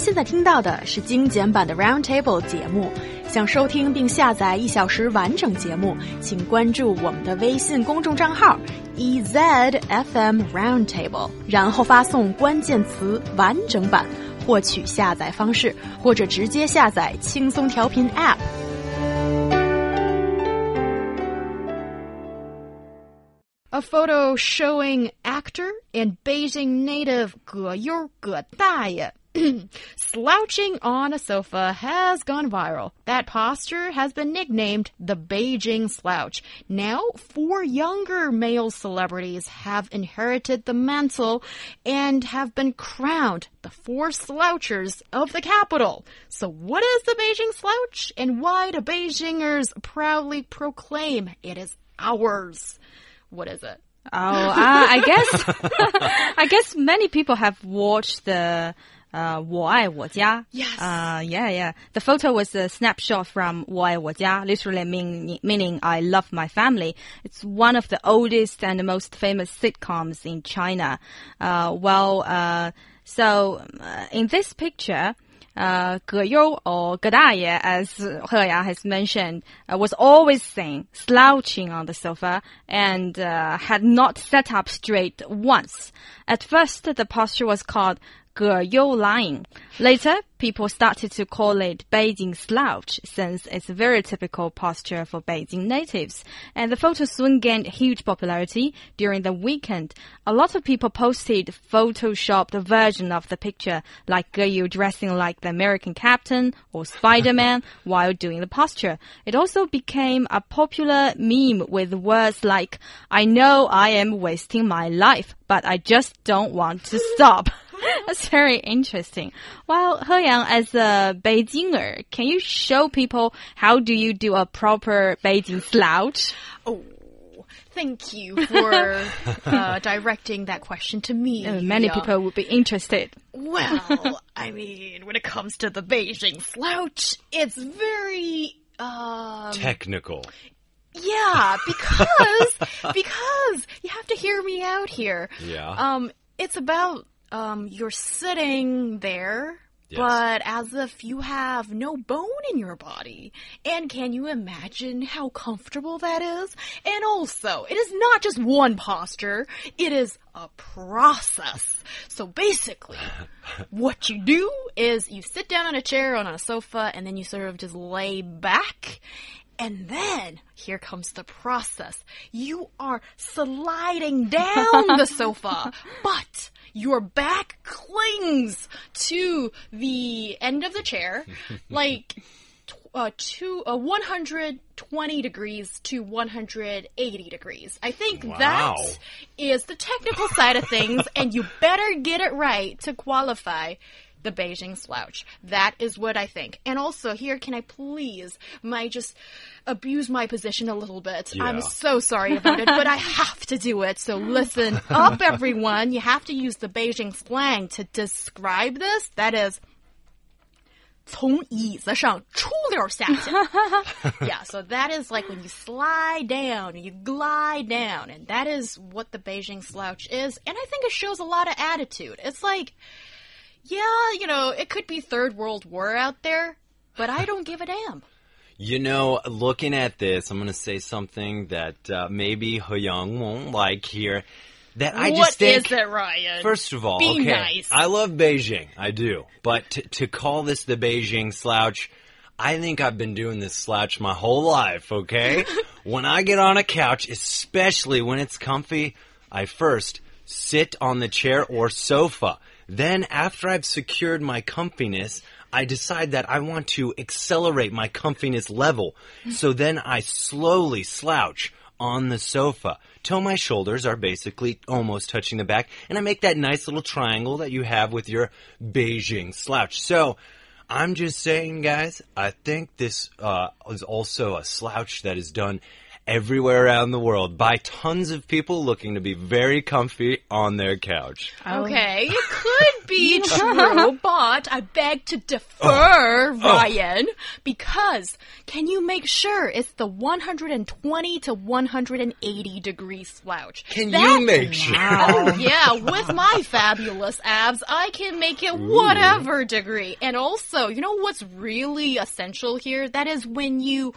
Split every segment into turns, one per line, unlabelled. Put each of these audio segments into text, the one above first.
现在听到的是精简版的 Roundtable 节目。想收听并下载一小时完整节目，请关注我们的微信公众账号 ezfm Roundtable，然后发送关键词“完整版”获取下载方式，或者直接下载轻松调频 App。A photo showing actor and Beijing native Ge You Ge slouching on a sofa has gone viral. That posture has been nicknamed the Beijing slouch. Now, four younger male celebrities have inherited the mantle and have been crowned the four slouchers of the capital. So what is the Beijing slouch and why do Beijingers proudly proclaim it is ours? What is it?
Oh, uh, I guess, I guess many people have watched the 我爱我家.
Yes.
Uh, yeah, yeah. The photo was a snapshot from 我爱我家, literally mean, meaning I love my family. It's one of the oldest and most famous sitcoms in China. Uh, well, uh, so uh, in this picture, uh, Ge You or Gedaye, as Heya has mentioned, uh, was always seen slouching on the sofa and uh, had not sat up straight once. At first, the posture was called 葛优 lying. Later, people started to call it Beijing slouch since it's a very typical posture for Beijing natives. And the photo soon gained huge popularity during the weekend. A lot of people posted photoshopped version of the picture, like Ge dressing like the American captain or Spider-Man while doing the posture. It also became a popular meme with words like, I know I am wasting my life, but I just don't want to stop. That's very interesting. Well, He Yang, as a Beijinger, can you show people how do you do a proper Beijing slouch?
Oh, thank you for uh, directing that question to me.
Uh, many people would be interested.
Well, I mean, when it comes to the Beijing slouch, it's very um,
technical.
Yeah, because because you have to hear me out here.
Yeah.
Um, it's about um, you're sitting there, yes. but as if you have no bone in your body. And can you imagine how comfortable that is? And also, it is not just one posture, it is a process. So basically, what you do is you sit down on a chair on a sofa and then you sort of just lay back and then here comes the process. You are sliding down the sofa, but your back clings to the end of the chair, like uh, two, uh, 120 degrees to 180 degrees. I think
wow.
that is the technical side of things, and you better get it right to qualify the Beijing slouch. That is what I think. And also, here, can I please, my just abuse my position a little bit?
Yeah.
I'm so sorry about it, but I have to do it. So listen up, everyone. You have to use the Beijing slang to describe this. That is. 从椅子上出溜下去. yeah, so that is like when you slide down, you glide down, and that is what the Beijing slouch is. And I think it shows a lot of attitude. It's like, yeah, you know, it could be third world war out there, but I don't give a damn.
You know, looking at this, I'm going to say something that uh, maybe Young won't like here. That I
what
just think.
is it, Ryan?
First of all,
Be
okay,
nice.
I love Beijing, I do, but to, to call this the Beijing slouch, I think I've been doing this slouch my whole life. Okay, when I get on a couch, especially when it's comfy, I first sit on the chair or sofa. Then, after I've secured my comfiness, I decide that I want to accelerate my comfiness level. So then I slowly slouch on the sofa till my shoulders are basically almost touching the back, and I make that nice little triangle that you have with your Beijing slouch. So, I'm just saying, guys, I think this uh, is also a slouch that is done everywhere around the world by tons of people looking to be very comfy on their couch.
Okay, it could be true, but I beg to defer, oh. Oh. Ryan, because can you make sure it's the 120 to 180 degree slouch?
Can
That-
you make sure?
Oh, yeah, with my fabulous abs, I can make it whatever degree. And also, you know what's really essential here? That is when you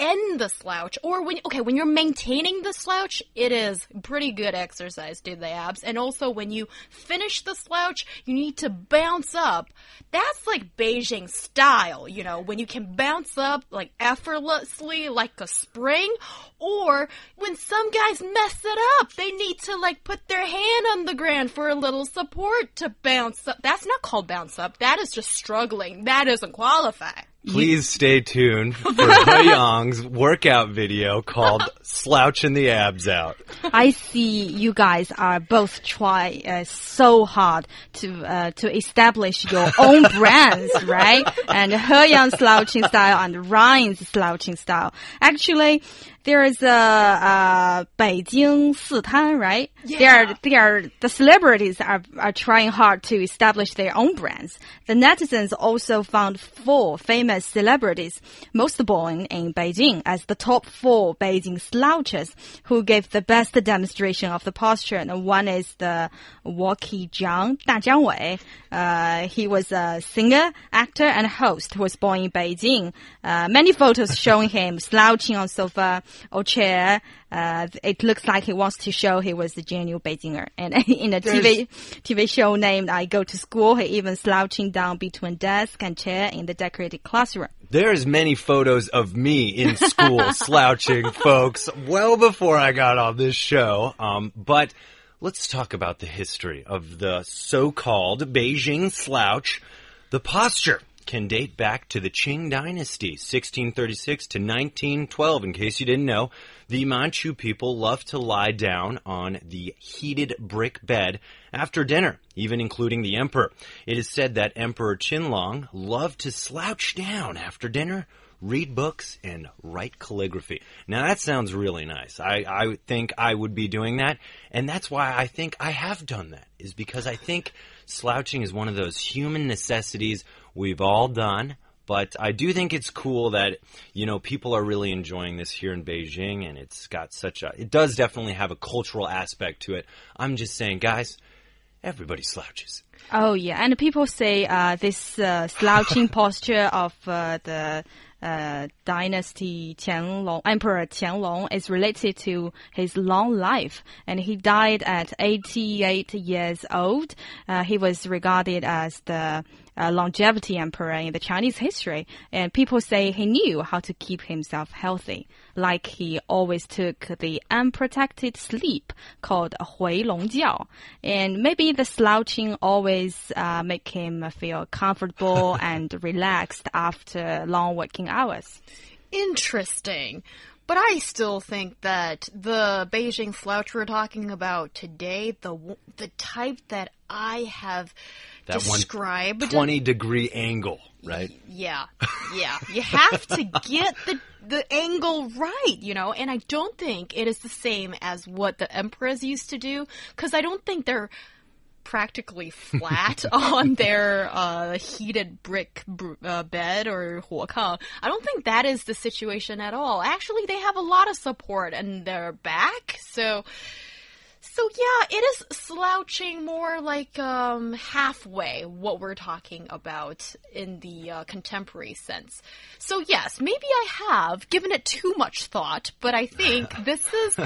end the slouch or when okay when you're maintaining the slouch it is pretty good exercise to the abs. And also when you finish the slouch you need to bounce up. That's like beijing style you know when you can bounce up like effortlessly like a spring or when some guys mess it up they need to like put their hand on the ground for a little support to bounce up. That's not called bounce up. That is just struggling. That doesn't qualify
Please stay tuned for Yang's workout video called Slouching the Abs Out.
I see you guys are both try uh, so hard to uh, to establish your own brands, right? And Heyang slouching style and Ryan's slouching style. Actually, there is a uh, Beijing Sitan, right? They are they are the celebrities are are trying hard to establish their own brands. The netizens also found four famous celebrities, most born in Beijing, as the top four Beijing slouches who gave the best demonstration of the posture. And one is the Wowkie Zhang, Da Zhangwei. Uh, he was a singer, actor, and host who was born in Beijing. Uh, many photos showing him slouching on sofa or chair. Uh, it looks like he wants to show he was a genuine Beijinger. And in a TV TV show named "I Go to School," he even slouching down between desk and chair in the decorated classroom.
There's many photos of me in school slouching, folks, well before I got on this show. Um, but let's talk about the history of the so-called Beijing slouch. The posture can date back to the Qing Dynasty, 1636 to 1912. In case you didn't know, the Manchu people loved to lie down on the heated brick bed after dinner, even including the emperor. It is said that Emperor Qianlong loved to slouch down after dinner, read books, and write calligraphy. Now that sounds really nice. I, I think I would be doing that, and that's why I think I have done that, is because I think slouching is one of those human necessities we've all done. But I do think it's cool that, you know, people are really enjoying this here in Beijing and it's got such a, it does definitely have a cultural aspect to it. I'm just saying, guys, everybody slouches.
Oh yeah, and people say uh, this uh, slouching posture of uh, the uh, dynasty Qianlong, Emperor Qianlong, is related to his long life, and he died at 88 years old. Uh, he was regarded as the uh, longevity emperor in the Chinese history, and people say he knew how to keep himself healthy, like he always took the unprotected sleep called Hui Long Jiao, and maybe the slouching always uh, make him feel comfortable and relaxed after long working hours.
Interesting. But I still think that the Beijing slouch we're talking about today, the the type that I have
That one
described,
20 degree angle, right?
yeah, yeah, you have to get the the angle right, you know. And I don't think it is the same as what the emperors used to do, because I don't think they're practically flat on their uh, heated brick br- uh, bed or huokang. I don't think that is the situation at all. Actually, they have a lot of support in their back, so. So yeah, it is slouching more like um, halfway what we're talking about in the uh, contemporary sense. So yes, maybe I have given it too much thought, but I think this is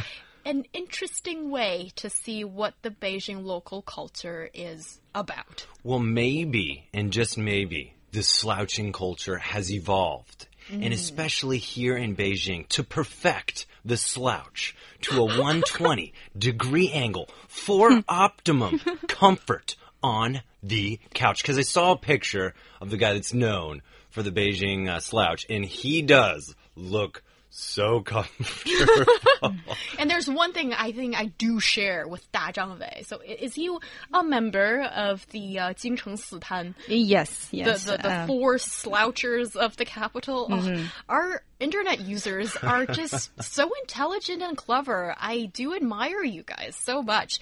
an interesting way to see what the Beijing local culture is about.
Well, maybe, and just maybe, the slouching culture has evolved. And especially here in Beijing, to perfect the slouch to a 120 degree angle for optimum comfort on the couch. Because I saw a picture of the guy that's known for the Beijing uh, slouch, and he does look so comfortable.
and there's one thing I think I do share with Da Zhangwei. So is he a member of the uh, Jingcheng Sitan?
Yes, yes.
The, the, the uh, four slouchers of the capital. Mm -hmm. oh, our internet users are just so intelligent and clever. I do admire you guys so much.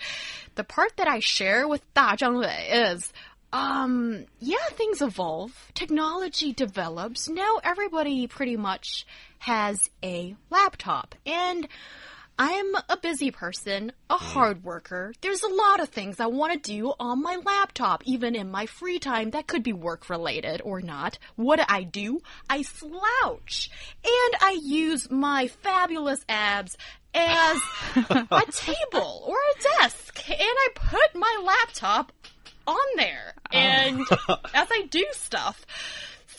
The part that I share with Da Zhangwei is um, yeah, things evolve. Technology develops. Now everybody pretty much has a laptop. And I'm a busy person, a mm. hard worker. There's a lot of things I want to do on my laptop, even in my free time that could be work related or not. What do I do? I slouch. And I use my fabulous abs as a table or a desk. And I put my laptop on there oh. and as I do stuff.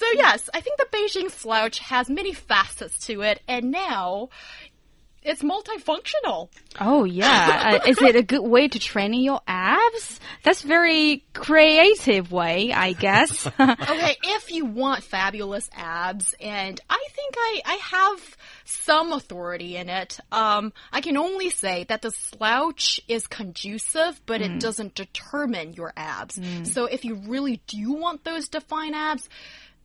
So yes, I think the Beijing slouch has many facets to it, and now it's multifunctional.
Oh yeah, uh, is it a good way to train your abs? That's very creative way, I guess.
okay, if you want fabulous abs, and I think I I have some authority in it. Um, I can only say that the slouch is conducive, but mm. it doesn't determine your abs. Mm. So if you really do want those defined abs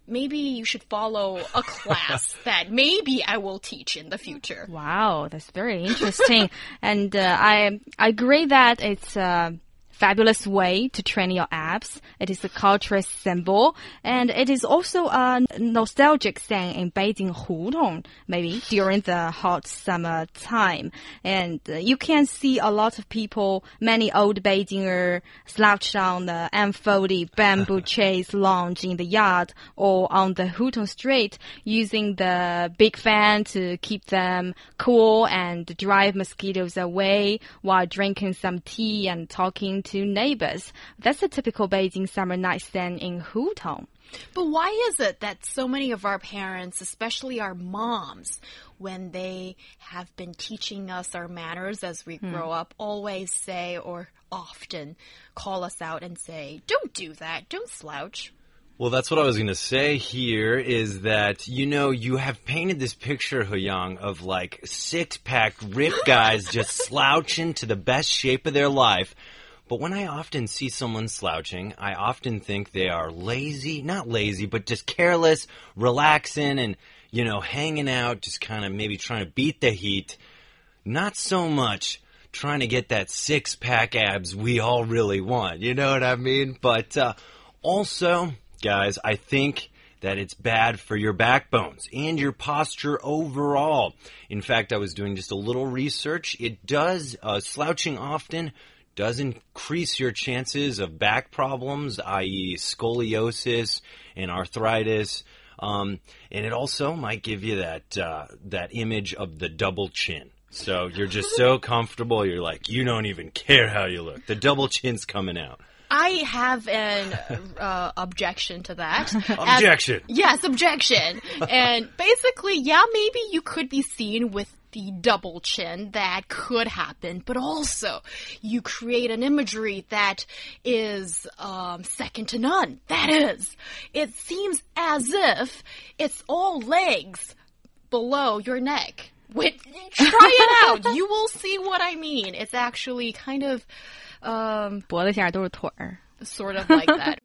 maybe you should follow a class that maybe I will teach in the future.
Wow, that's very interesting. and uh, I I agree that it's uh, fabulous way to train your abs. It is a cultural symbol, and it is also a nostalgic thing in Beijing Hutong, maybe during the hot summer time. And uh, you can see a lot of people, many old Beijinger slouched on the unfolded bamboo chairs lounge in the yard or on the Hutong street using the big fan to keep them cool and drive mosquitoes away while drinking some tea and talking to neighbors. That's a typical Beijing summer night stand in Hutong.
But why is it that so many of our parents, especially our moms, when they have been teaching us our manners as we hmm. grow up, always say or often call us out and say, don't do that, don't slouch?
Well, that's what I was going to say here is that, you know, you have painted this picture, Huyang, of like six pack ripped guys just slouching to the best shape of their life. But when I often see someone slouching, I often think they are lazy, not lazy, but just careless, relaxing, and, you know, hanging out, just kind of maybe trying to beat the heat. Not so much trying to get that six pack abs we all really want. You know what I mean? But uh, also, guys, I think that it's bad for your backbones and your posture overall. In fact, I was doing just a little research. It does, uh, slouching often does increase your chances of back problems, i.e., scoliosis and arthritis. Um, and it also might give you that uh, that image of the double chin. So you're just so comfortable, you're like, you don't even care how you look. The double chin's coming out.
I have an uh, objection to that.
objection.
As, yes, objection. and basically, yeah, maybe you could be seen with the double chin that could happen, but also you create an imagery that is um, second to none. That is, it seems as if it's all legs below your neck. Wait, try it out. You will see what I mean. It's actually kind of um,
sort of
like that.